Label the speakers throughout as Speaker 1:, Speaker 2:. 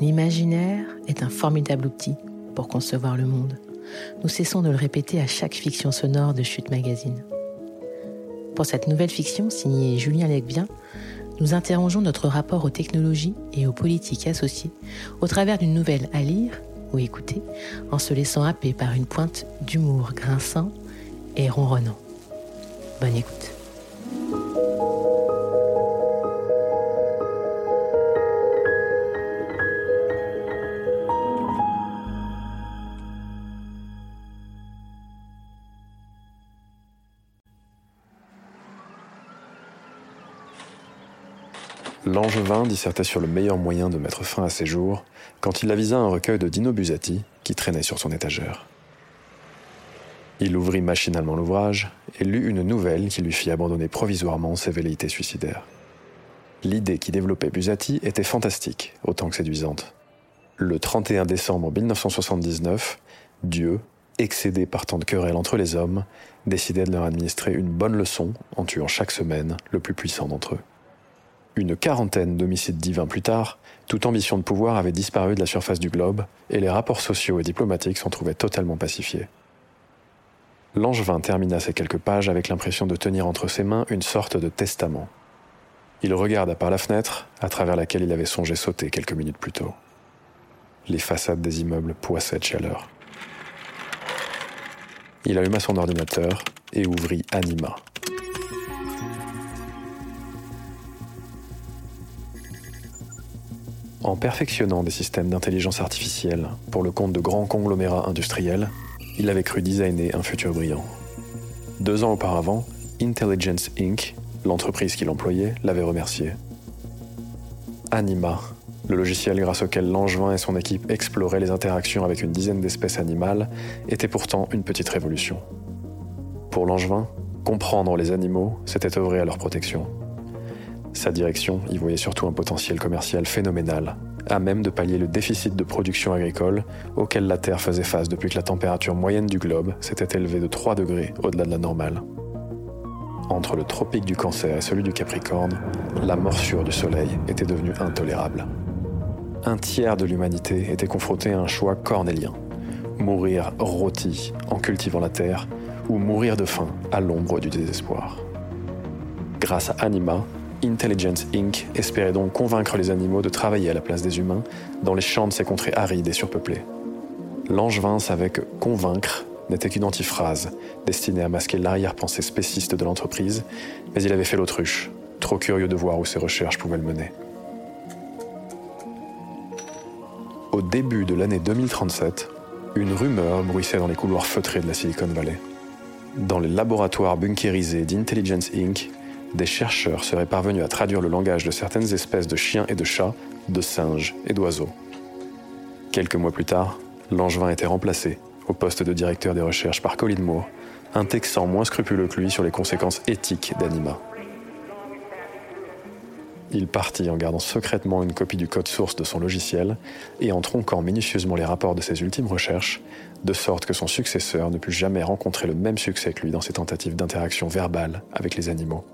Speaker 1: L'imaginaire est un formidable outil pour concevoir le monde. Nous cessons de le répéter à chaque fiction sonore de Chute Magazine. Pour cette nouvelle fiction signée Julien Lecbien, nous interrogeons notre rapport aux technologies et aux politiques associées au travers d'une nouvelle à lire ou écouter en se laissant happer par une pointe d'humour grinçant et ronronnant. Bonne écoute.
Speaker 2: Langevin dissertait sur le meilleur moyen de mettre fin à ses jours quand il avisa un recueil de Dino Buzzati qui traînait sur son étagère. Il ouvrit machinalement l'ouvrage et lut une nouvelle qui lui fit abandonner provisoirement ses velléités suicidaires. L'idée qui développait Buzzati était fantastique, autant que séduisante. Le 31 décembre 1979, Dieu, excédé par tant de querelles entre les hommes, décidait de leur administrer une bonne leçon en tuant chaque semaine le plus puissant d'entre eux. Une quarantaine d'homicides divins plus tard, toute ambition de pouvoir avait disparu de la surface du globe et les rapports sociaux et diplomatiques s'en trouvaient totalement pacifiés. Langevin termina ces quelques pages avec l'impression de tenir entre ses mains une sorte de testament. Il regarda par la fenêtre, à travers laquelle il avait songé sauter quelques minutes plus tôt. Les façades des immeubles poissaient de chaleur. Il alluma son ordinateur et ouvrit Anima, En perfectionnant des systèmes d'intelligence artificielle pour le compte de grands conglomérats industriels, il avait cru designer un futur brillant. Deux ans auparavant, Intelligence Inc., l'entreprise qu'il employait, l'avait remercié. Anima, le logiciel grâce auquel Langevin et son équipe exploraient les interactions avec une dizaine d'espèces animales, était pourtant une petite révolution. Pour Langevin, comprendre les animaux, c'était œuvrer à leur protection. Sa direction y voyait surtout un potentiel commercial phénoménal, à même de pallier le déficit de production agricole auquel la Terre faisait face depuis que la température moyenne du globe s'était élevée de 3 degrés au-delà de la normale. Entre le tropique du Cancer et celui du Capricorne, la morsure du Soleil était devenue intolérable. Un tiers de l'humanité était confronté à un choix cornélien. Mourir rôti en cultivant la terre ou mourir de faim à l'ombre du désespoir. Grâce à Anima, Intelligence Inc. espérait donc convaincre les animaux de travailler à la place des humains dans les champs de ces contrées arides et surpeuplées. Langevin savait que convaincre n'était qu'une antiphrase, destinée à masquer l'arrière-pensée spéciste de l'entreprise, mais il avait fait l'autruche, trop curieux de voir où ses recherches pouvaient le mener. Au début de l'année 2037, une rumeur bruissait dans les couloirs feutrés de la Silicon Valley. Dans les laboratoires bunkérisés d'Intelligence Inc., des chercheurs seraient parvenus à traduire le langage de certaines espèces de chiens et de chats, de singes et d'oiseaux. Quelques mois plus tard, Langevin était remplacé au poste de directeur des recherches par Colin Moore, un Texan moins scrupuleux que lui sur les conséquences éthiques d'Anima. Il partit en gardant secrètement une copie du code source de son logiciel et en tronquant minutieusement les rapports de ses ultimes recherches, de sorte que son successeur ne put jamais rencontrer le même succès que lui dans ses tentatives d'interaction verbale avec les animaux.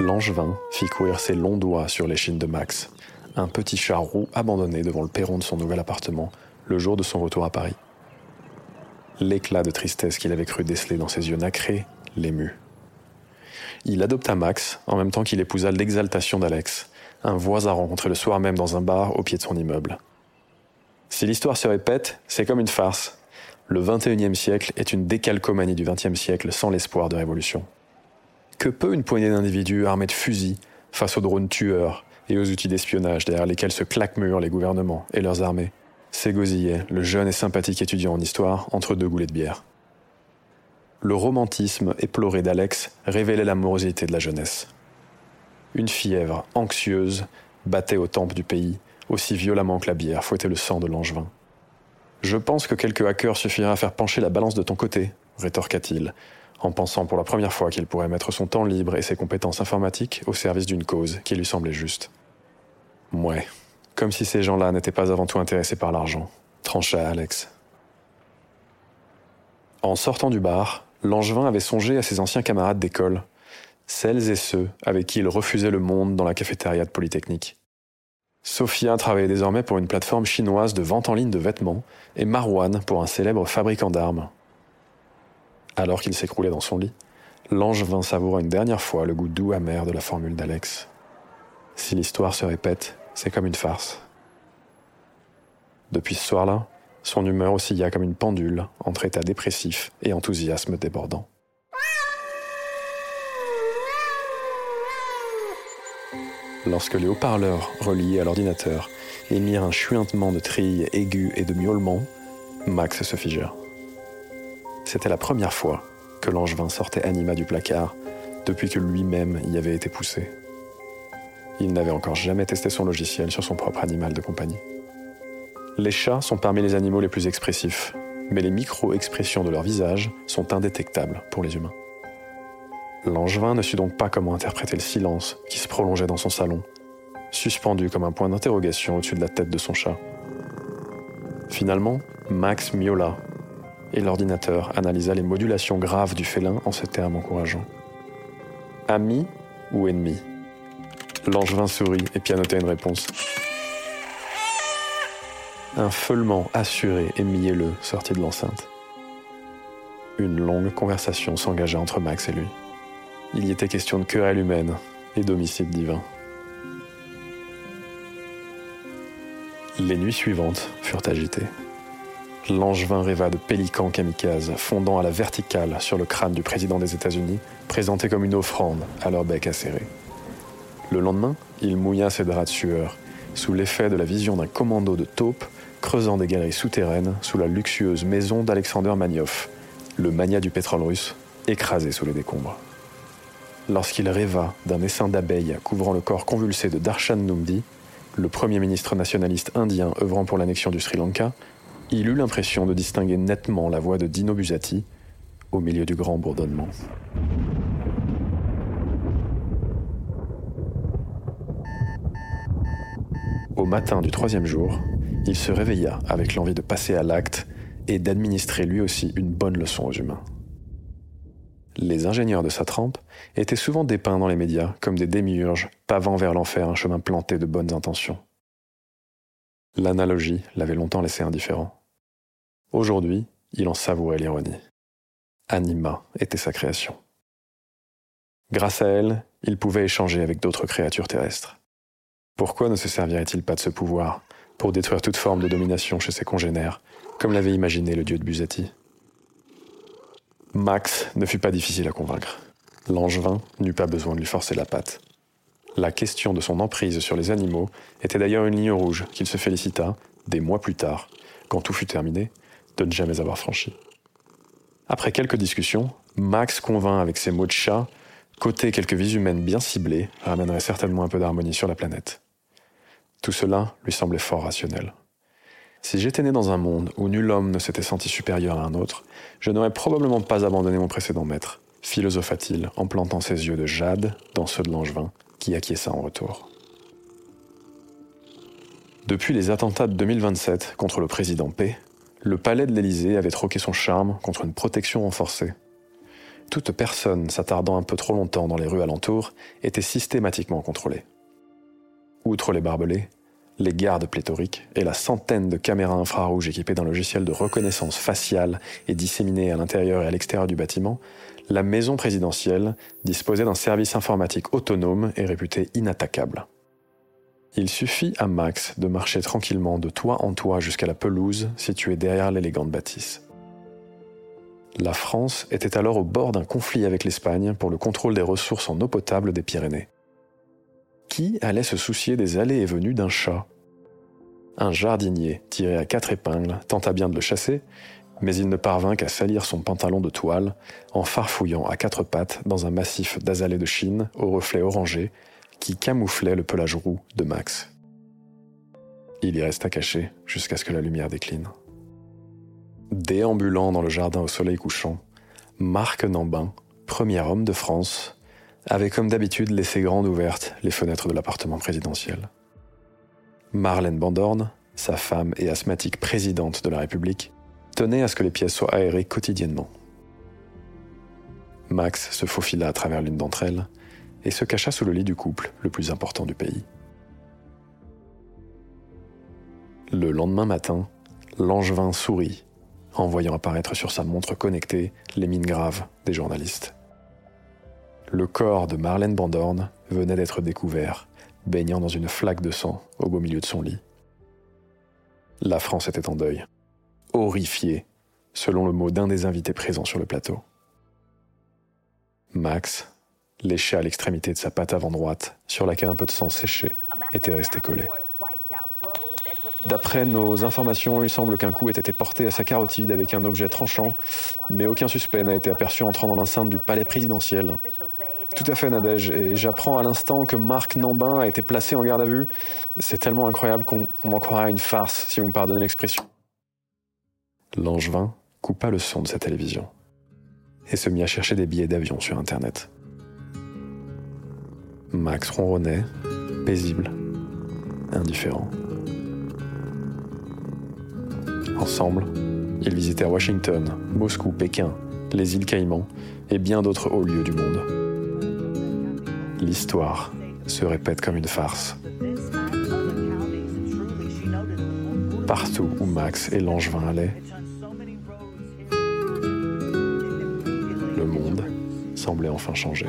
Speaker 2: Langevin fit courir ses longs doigts sur l'échine de Max, un petit chat roux abandonné devant le perron de son nouvel appartement le jour de son retour à Paris. L'éclat de tristesse qu'il avait cru déceler dans ses yeux nacrés l'émut. Il adopta Max en même temps qu'il épousa l'exaltation d'Alex, un voisin rencontré le soir même dans un bar au pied de son immeuble. Si l'histoire se répète, c'est comme une farce. Le XXIe siècle est une décalcomanie du XXe siècle sans l'espoir de révolution. Que peut une poignée d'individus armés de fusils face aux drones tueurs et aux outils d'espionnage derrière lesquels se claquemurent les gouvernements et leurs armées? S'égosillait le jeune et sympathique étudiant en histoire entre deux goulets de bière. Le romantisme éploré d'Alex révélait la morosité de la jeunesse. Une fièvre anxieuse battait aux tempes du pays aussi violemment que la bière fouettait le sang de Langevin. Je pense que quelques hackers suffiraient à faire pencher la balance de ton côté, rétorqua-t-il, en pensant pour la première fois qu'il pourrait mettre son temps libre et ses compétences informatiques au service d'une cause qui lui semblait juste. Ouais, comme si ces gens-là n'étaient pas avant tout intéressés par l'argent, trancha Alex. En sortant du bar, Langevin avait songé à ses anciens camarades d'école, celles et ceux avec qui il refusait le monde dans la cafétéria de Polytechnique. Sophia travaillait désormais pour une plateforme chinoise de vente en ligne de vêtements et Marwan pour un célèbre fabricant d'armes. Alors qu'il s'écroulait dans son lit, l'ange vint savourer une dernière fois le goût doux amer de la formule d'Alex. Si l'histoire se répète, c'est comme une farce. Depuis ce soir-là, son humeur oscilla comme une pendule entre état dépressif et enthousiasme débordant. Lorsque les haut-parleurs reliés à l'ordinateur émirent un chuintement de trilles aigus et de miaulements, Max se figea. C'était la première fois que l'angevin sortait Anima du placard depuis que lui-même y avait été poussé. Il n'avait encore jamais testé son logiciel sur son propre animal de compagnie. Les chats sont parmi les animaux les plus expressifs, mais les micro-expressions de leur visage sont indétectables pour les humains. L'angevin ne sut donc pas comment interpréter le silence qui se prolongeait dans son salon, suspendu comme un point d'interrogation au-dessus de la tête de son chat. Finalement, Max miaula, et l'ordinateur analysa les modulations graves du félin en ces termes encourageants. Ami ou ennemi? L'angevin sourit et pianotait une réponse. Un feulement assuré et mielleux sortit de l'enceinte. Une longue conversation s'engagea entre Max et lui. Il y était question de querelle humaine et d'homicide divin. Les nuits suivantes furent agitées. L'angevin rêva de pélicans kamikazes fondant à la verticale sur le crâne du président des États-Unis, présenté comme une offrande à leur bec acéré. Le lendemain, il mouilla ses draps de sueur, sous l'effet de la vision d'un commando de taupes creusant des galeries souterraines sous la luxueuse maison d'Alexander Manioff, le mania du pétrole russe, écrasé sous les décombres. Lorsqu'il rêva d'un essaim d'abeilles couvrant le corps convulsé de Darshan Numdi, le premier ministre nationaliste indien œuvrant pour l'annexion du Sri Lanka, il eut l'impression de distinguer nettement la voix de Dino Buzzati au milieu du grand bourdonnement. Au matin du troisième jour, il se réveilla avec l'envie de passer à l'acte et d'administrer lui aussi une bonne leçon aux humains. Les ingénieurs de sa trempe étaient souvent dépeints dans les médias comme des démiurges pavant vers l'enfer un chemin planté de bonnes intentions. L'analogie l'avait longtemps laissé indifférent. Aujourd'hui, il en savourait l'ironie. Anima était sa création. Grâce à elle, il pouvait échanger avec d'autres créatures terrestres. Pourquoi ne se servirait-il pas de ce pouvoir pour détruire toute forme de domination chez ses congénères, comme l'avait imaginé le dieu de Buzati Max ne fut pas difficile à convaincre. L'angevin n'eut pas besoin de lui forcer la patte. La question de son emprise sur les animaux était d'ailleurs une ligne rouge qu'il se félicita, des mois plus tard, quand tout fut terminé, de ne jamais avoir franchi. Après quelques discussions, Max convint avec ses mots de chat qu'ôter quelques vies humaines bien ciblées ramènerait certainement un peu d'harmonie sur la planète. Tout cela lui semblait fort rationnel. Si j'étais né dans un monde où nul homme ne s'était senti supérieur à un autre, je n'aurais probablement pas abandonné mon précédent maître, philosopha-t-il en plantant ses yeux de jade dans ceux de l'angevin, qui acquiesça en retour. Depuis les attentats de 2027 contre le président P, le palais de l'Élysée avait troqué son charme contre une protection renforcée. Toute personne s'attardant un peu trop longtemps dans les rues alentours était systématiquement contrôlée. Outre les barbelés, les gardes pléthoriques et la centaine de caméras infrarouges équipées d'un logiciel de reconnaissance faciale et disséminées à l'intérieur et à l'extérieur du bâtiment, la maison présidentielle disposait d'un service informatique autonome et réputé inattaquable. Il suffit à Max de marcher tranquillement de toit en toit jusqu'à la pelouse située derrière l'élégante bâtisse. La France était alors au bord d'un conflit avec l'Espagne pour le contrôle des ressources en eau potable des Pyrénées. Qui allait se soucier des allées et venues d'un chat? Un jardinier, tiré à quatre épingles, tenta bien de le chasser, mais il ne parvint qu'à salir son pantalon de toile en farfouillant à quatre pattes dans un massif d'azalées de Chine au reflet orangé qui camouflait le pelage roux de Max. Il y resta caché jusqu'à ce que la lumière décline. Déambulant dans le jardin au soleil couchant, Marc Nambin, premier homme de France, avait comme d'habitude laissé grandes ouvertes les fenêtres de l'appartement présidentiel. Marlène Bandorne, sa femme et asthmatique présidente de la République, tenait à ce que les pièces soient aérées quotidiennement. Max se faufila à travers l'une d'entre elles et se cacha sous le lit du couple le plus important du pays. Le lendemain matin, Langevin sourit en voyant apparaître sur sa montre connectée les mines graves des journalistes. Le corps de Marlène Bandorn venait d'être découvert, baignant dans une flaque de sang au beau milieu de son lit. La France était en deuil, horrifiée, selon le mot d'un des invités présents sur le plateau. Max, léché à l'extrémité de sa patte avant droite, sur laquelle un peu de sang séché était resté collé. D'après nos informations, il semble qu'un coup ait été porté à sa carotide avec un objet tranchant, mais aucun suspect n'a été aperçu entrant dans l'enceinte du palais présidentiel. Tout à fait, Nadège, et j'apprends à l'instant que Marc Nambin a été placé en garde à vue. C'est tellement incroyable qu'on m'en croira une farce, si vous me pardonnez l'expression. Langevin coupa le son de sa télévision et se mit à chercher des billets d'avion sur Internet. Max ronronnait, paisible, indifférent. Ensemble, ils visitèrent Washington, Moscou, Pékin, les îles Caïmans et bien d'autres hauts lieux du monde. L'histoire se répète comme une farce. Partout où Max et Langevin allaient, le monde semblait enfin changer.